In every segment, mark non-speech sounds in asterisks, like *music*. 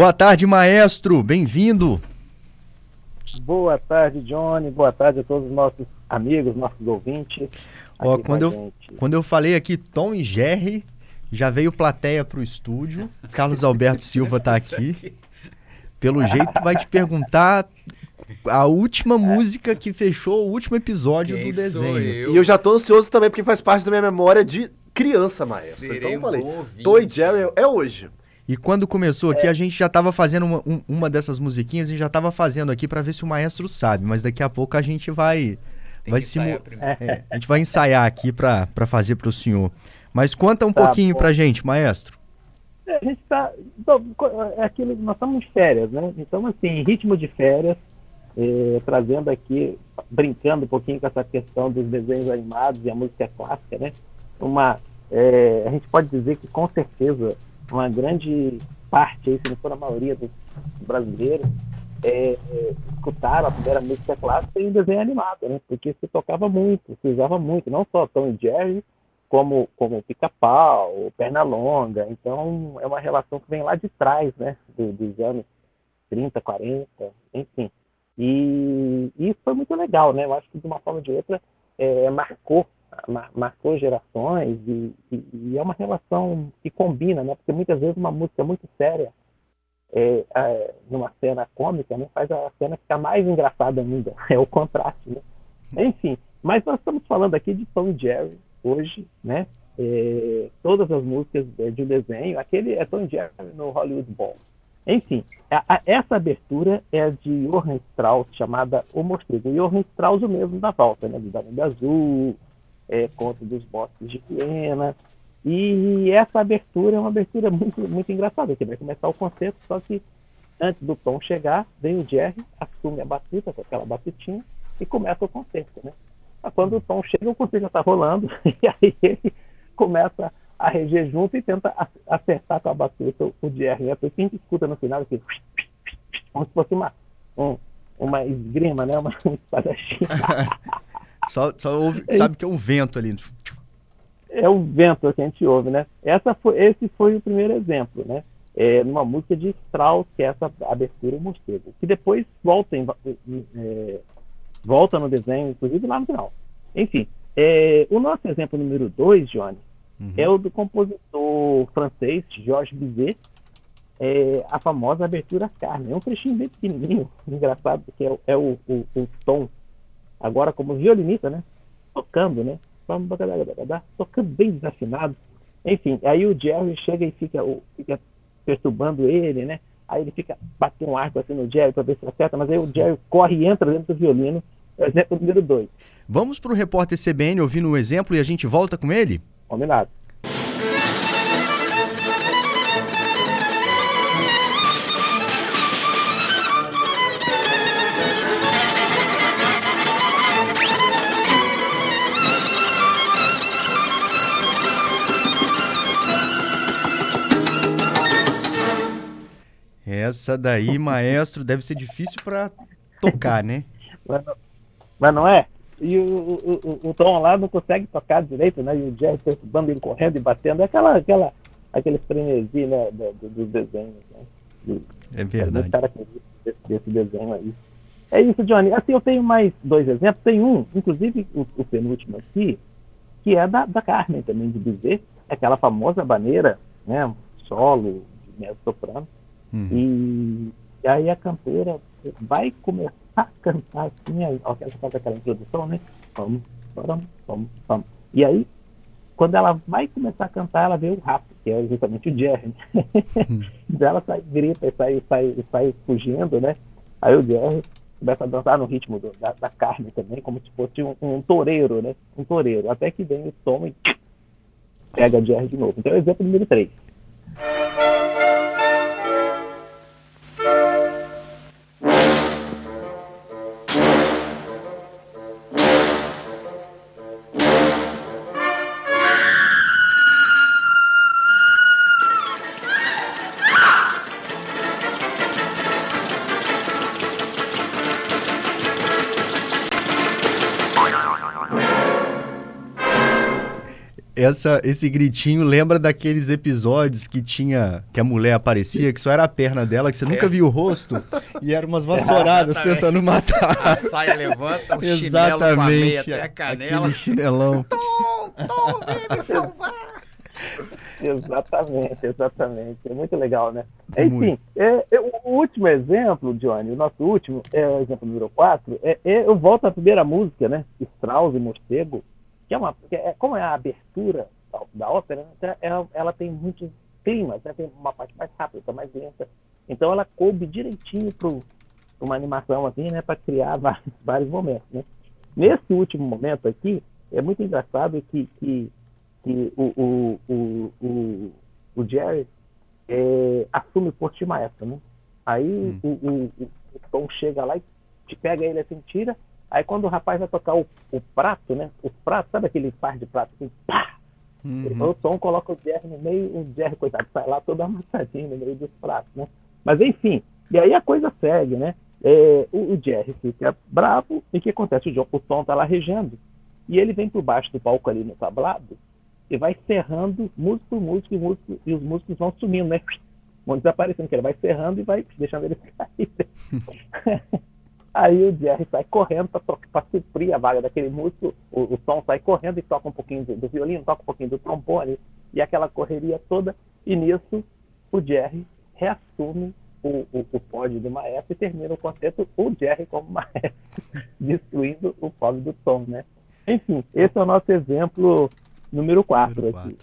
Boa tarde, maestro. Bem-vindo. Boa tarde, Johnny. Boa tarde a todos os nossos amigos, nossos ouvintes. Ó, quando, eu, quando eu falei aqui Tom e Jerry, já veio plateia para o estúdio. Carlos Alberto Silva está aqui. Pelo jeito, vai te perguntar a última música que fechou o último episódio Quem do desenho. Eu? E eu já tô ansioso também, porque faz parte da minha memória de criança, maestro. Serei então eu falei, ouvinte. Toy Jerry é hoje. E quando começou aqui, a gente já estava fazendo uma, um- uma dessas musiquinhas, a gente já estava fazendo aqui para ver se o maestro sabe, mas daqui a pouco a gente vai Tem vai simu- é, a gente vai ensaiar aqui para fazer para o senhor. Mas conta um Tá pouquinho pra gente, maestro. É, A gente está. É aquilo, nós estamos em férias, né? Então, assim, ritmo de férias, eh, trazendo aqui, brincando um pouquinho com essa questão dos desenhos animados e a música clássica, né? Uma, eh, a gente pode dizer que, com certeza, uma grande parte, se não for a maioria dos brasileiros, eh, eh, escutaram a primeira música clássica em desenho animado, né? Porque se tocava muito, se usava muito, não só Tom e Jerry, como, como pica-pau, perna longa. Então, é uma relação que vem lá de trás, né? do- dos anos 30, 40, enfim. E, e isso foi muito legal, né? Eu acho que, de uma forma ou de outra, é, marcou, mar- marcou gerações e, e- e é uma relação que combina, né? Porque muitas vezes uma música muito séria, é, é, numa cena cômica, né? Faz a cena ficar mais engraçada ainda. *laughs* É o contraste, né? Enfim, mas nós estamos falando aqui de Tom e Jerry hoje, né? É, todas as músicas de um desenho, aquele é Tom Jerry no Hollywood Bowl. Enfim, a- a- essa abertura é de Johann Strauss, chamada O Morcego. E Johann Strauss o mesmo da volta, né? Do Danube Azul, é, Conto dos Bosques de Viena. E essa abertura é uma abertura muito, muito engraçada, que vai começar o concerto, só que antes do Tom chegar, vem o Jerry, assume a batuta aquela batutinha e começa o concerto, né? Mas quando o Tom chega, o concerto já está rolando, *laughs* e aí ele começa a reger junto e tenta acertar com a batuta o- Jerry. Né? Porque a gente escuta no final aqui, como se fosse uma, um- uma esgrima, né? Uma, um espadachim. *laughs* Só, só ouve- sabe que é um vento ali. é o vento que a gente ouve, né? Essa foi, esse foi o primeiro exemplo, né? É, numa música de Strauss, que é essa abertura o morcego, que depois volta, em- é, volta no desenho, inclusive lá no final. Enfim, é, o nosso exemplo número dois, Johnny, Uhum. é o do compositor francês Georges Bizet, é, a famosa abertura Carmen. É um trechinho bem pequenininho, *laughs* engraçado, porque é, é o, o, o tom, agora como violinista, né? Tocando, né? Tocando bem desafinado. Enfim, aí o Jerry chega e fica, o- fica perturbando ele, né? Aí ele fica batendo um arco assim no Jerry para ver se acerta, mas aí o Jerry corre e entra dentro do violino. O exemplo número dois. Vamos pro repórter CBN ouvindo o exemplo e a gente volta com ele? Combinado. Essa daí, *laughs* maestro, deve ser difícil pra tocar, né? Mas não, mas não é? E o, o, o, o Tom lá não consegue tocar direito, né? E o Jerry perturbando ele correndo e batendo. É aquela, aquela, aquele frenesi, né? Do, do, dos desenhos, né? Do- É verdade. desse, desse desenho aí. É isso, Johnny. Assim, eu tenho mais dois exemplos. Tem um, inclusive o, o penúltimo aqui, que é da, da Carmen também, de dizer aquela famosa baneira, né? Solo, mezzo-soprano. Uhum. E, e, aí a cantora vai começar *laughs* a cantar assim, a orquestra faz aquela introdução, né? Vamos, vamos, vamos, vamos. E aí, quando ela vai começar a cantar, ela vê o rato, que é justamente o Jerry. Hum. *laughs* ela sai, grita e sai, sai, sai fugindo, né? Aí o Jerry começa a dançar no ritmo do, da, da, carne também, como se fosse um, um toureiro, né? Um toureiro. Até que vem o Tom e pega a Jerry de novo. Então, exemplo número 3. Essa, esse gritinho lembra daqueles episódios que tinha que a mulher aparecia, que só era a perna dela, que você nunca é. viu o rosto, e eram umas vassouradas é, tentando matar. A saia levanta, o Exatamente, chinelo com a meia até a canela. Aquele chinelão. *laughs* Tom, Tom, vem me salvar! exatamente, exatamente. É muito legal, né? Enfim, é, é, o último exemplo, Johnny, o nosso último, é o exemplo número 4, é, é, eu volto à primeira música, né? Strauss e Morcego, que é uma, que é, como é a abertura da, da ópera, né, ela, ela, tem muitos climas, né, tem uma parte mais rápida, mais lenta. Então ela coube direitinho para uma animação assim, né, para criar *laughs* vários, vários momentos. Né. Nesse último momento aqui, é muito engraçado que, que, que o, o, o, o, o Jerry é, assume por ti maestro, né? Aí hum. o, o, o Tom chega lá e te pega ele assim, tira, Aí quando o rapaz vai tocar o, o prato, né? O prato, sabe aquele par de prato assim, pá! Uhum. O som coloca o Jerry no meio, o Jerry, coitado, sai lá todo amassadinho no meio dos pratos, né? Mas enfim, e aí a coisa segue, né? É, o, o, Jerry fica bravo, e o que acontece? O, o Tom tá lá regendo, e ele vem por baixo do palco ali no tablado, e vai serrando músico por músico, e, músico, e os músicos vão sumindo, né? Vão desaparecendo, que ele vai serrando e vai deixando eles *laughs* cair. *laughs* Aí o Jerry sai correndo para suprir a vaga daquele músico, o, o Tom sai correndo e toca um pouquinho do, do, violino, toca um pouquinho do trombone, e aquela correria toda, e nisso o Jerry reassume o, o, o pódio do maestro e termina o concerto o Jerry como *laughs* maestro, destruindo o pódio do Tom, né? Enfim, esse é o nosso exemplo número 4 aqui.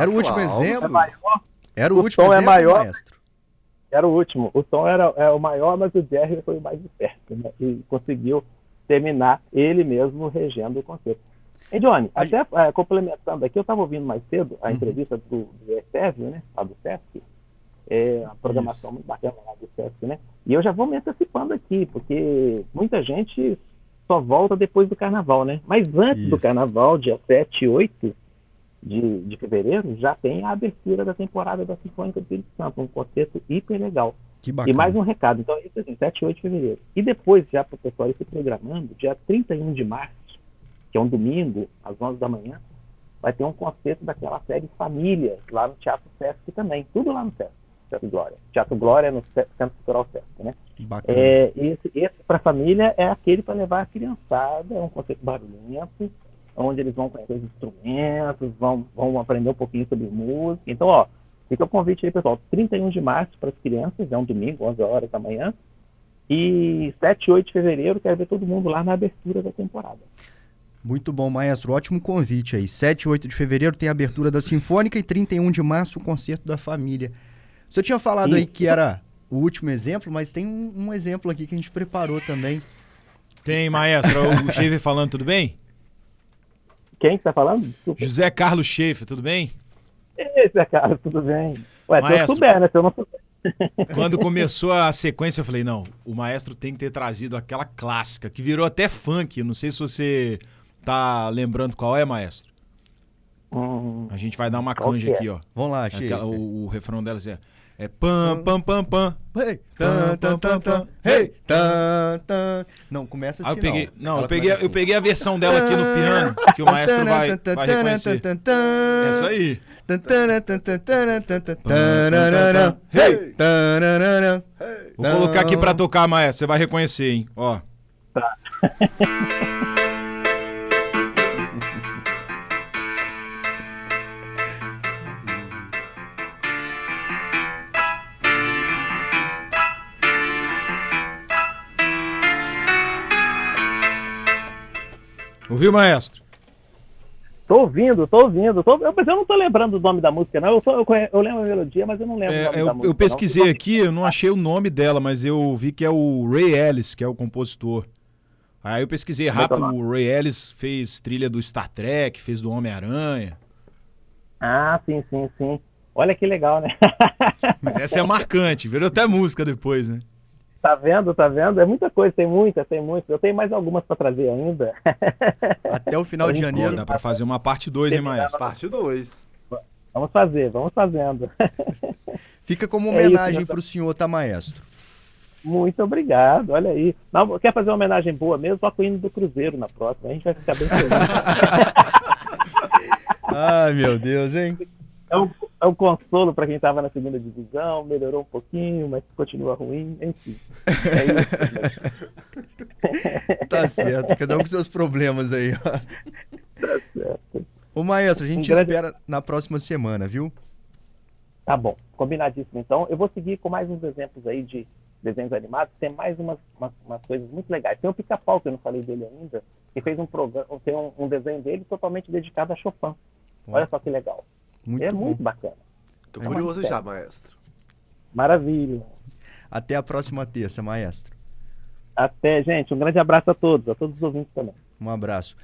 Era o último Uau, exemplo? É era o, o último tom é exemplo, é maior, maestro? Era o último. O tom era é o maior, mas o Jerry foi o mais esperto, né? E conseguiu terminar ele mesmo regendo o concerto. E Johnny, a... até é, complementando aqui, eu estava ouvindo mais cedo a uhum. entrevista do, do EFEV, né? Lá do SESC. É uma programação Isso. muito bacana lá do SESC, né? E eu já vou me antecipando aqui, porque muita gente só volta depois do carnaval, né? Mas antes Isso. do carnaval, dia 7 e 8, de, de fevereiro, já tem a abertura da temporada da Sinfônica do Espírito Santo, um concerto hiper legal. Que bacana. E mais um recado, então, isso assim, 7 e 8 de fevereiro. E depois, já para o pessoal ir se programando, dia 31 de março, que é um domingo, às 11 da manhã, vai ter um concerto daquela série Família, lá no Teatro Sesc também. Tudo lá no Sesc, Teatro Glória. Teatro Glória no Centro Cultural Sesc, né? É, esse, esse para família é aquele para levar a criançada, é um concerto barulhento, onde eles vão conhecer os instrumentos, vão, vão aprender um pouquinho sobre música. Então, ó, fica o convite aí, pessoal. 31 de março para as crianças, é um domingo, 11 horas da manhã. E 7 e 8 de fevereiro, quero ver todo mundo lá na abertura da temporada. Muito bom, maestro. Ótimo convite aí. 7 e 8 de fevereiro tem a abertura da Sinfônica e 31 de março o concerto da família. Você tinha falado Sim. aí que era o último exemplo, mas tem um, um, exemplo aqui que a gente preparou também. Tem, maestro. o Schaefer falando, tudo bem? Quem está falando? Desculpa. José Carlos Schaefer, tudo bem? José Carlos, tudo bem. Ué, maestro, se eu souber, né? Se eu não souber. *laughs* Quando começou a sequência, eu falei, não, o maestro tem que ter trazido aquela clássica, que virou até funk. Não sei se você tá lembrando qual é, maestro. Hum, a gente vai dar uma canja é? aqui, ó. Vamos lá, Aquela, o, o refrão dela é é pam, pam, pam, pam. Hey, tan, tan, tan, tan. Hey, tan. Não, começa assim. Ah, eu peguei, não, não eu, peguei, assim. eu peguei a versão dela aqui no piano, que o maestro vai, vai reconhecer. Essa aí. Vou colocar aqui pra tocar, maestro. Você vai reconhecer, hein? Ó. Tá. Ouviu, maestro? Tô ouvindo, tô ouvindo. Tô, eu, mas eu não tô lembrando o nome da música, não. Eu, tô, eu, eu lembro a melodia, mas eu não lembro é, o nome eu, da música. Eu pesquisei não. aqui, eu não achei o nome dela, mas eu vi que é o Ray Ellis, que é o compositor. Aí eu pesquisei rápido, o Ray Ellis fez trilha do Star Trek, fez do Homem-Aranha. Ah, sim, sim, sim. Olha que legal, né? mas essa é marcante, virou até música depois, né? Tá vendo, tá vendo? É muita coisa, tem muita, tem muita. Eu tenho mais algumas para trazer ainda. *laughs* Até o final de janeiro. Dá para fazer uma parte 2, hein, Maestro? Parte 2. Vamos fazer, vamos fazendo. *laughs* Fica como é homenagem é para o senhor, tá, Maestro? Muito obrigado, olha aí. Não, quer fazer uma homenagem boa mesmo? Toca o hino do Cruzeiro na próxima, a gente vai ficar bem feliz. *laughs* Ai, meu Deus, hein? É um, é um consolo para quem estava na segunda divisão, melhorou um pouquinho, mas continua ruim, enfim. É isso. *laughs* tá certo, cada um com seus problemas aí. Ó. Tá certo. Ô maestro, a gente um grande... espera na próxima semana, viu? Tá bom, combinadíssimo. Então, eu vou seguir com mais uns exemplos aí de desenhos animados. Tem mais umas, umas, umas coisas muito legais. Tem o Pica-Pau, que eu não falei dele ainda, que fez um programa, tem um, um desenho dele totalmente dedicado a Chopin. Olha só que legal. Muito é bom. muito bacana. Tô é curioso já, maestro. Maravilha. Até a próxima terça, maestro. Até, gente. Um grande abraço a todos, a todos os ouvintes também. Um abraço.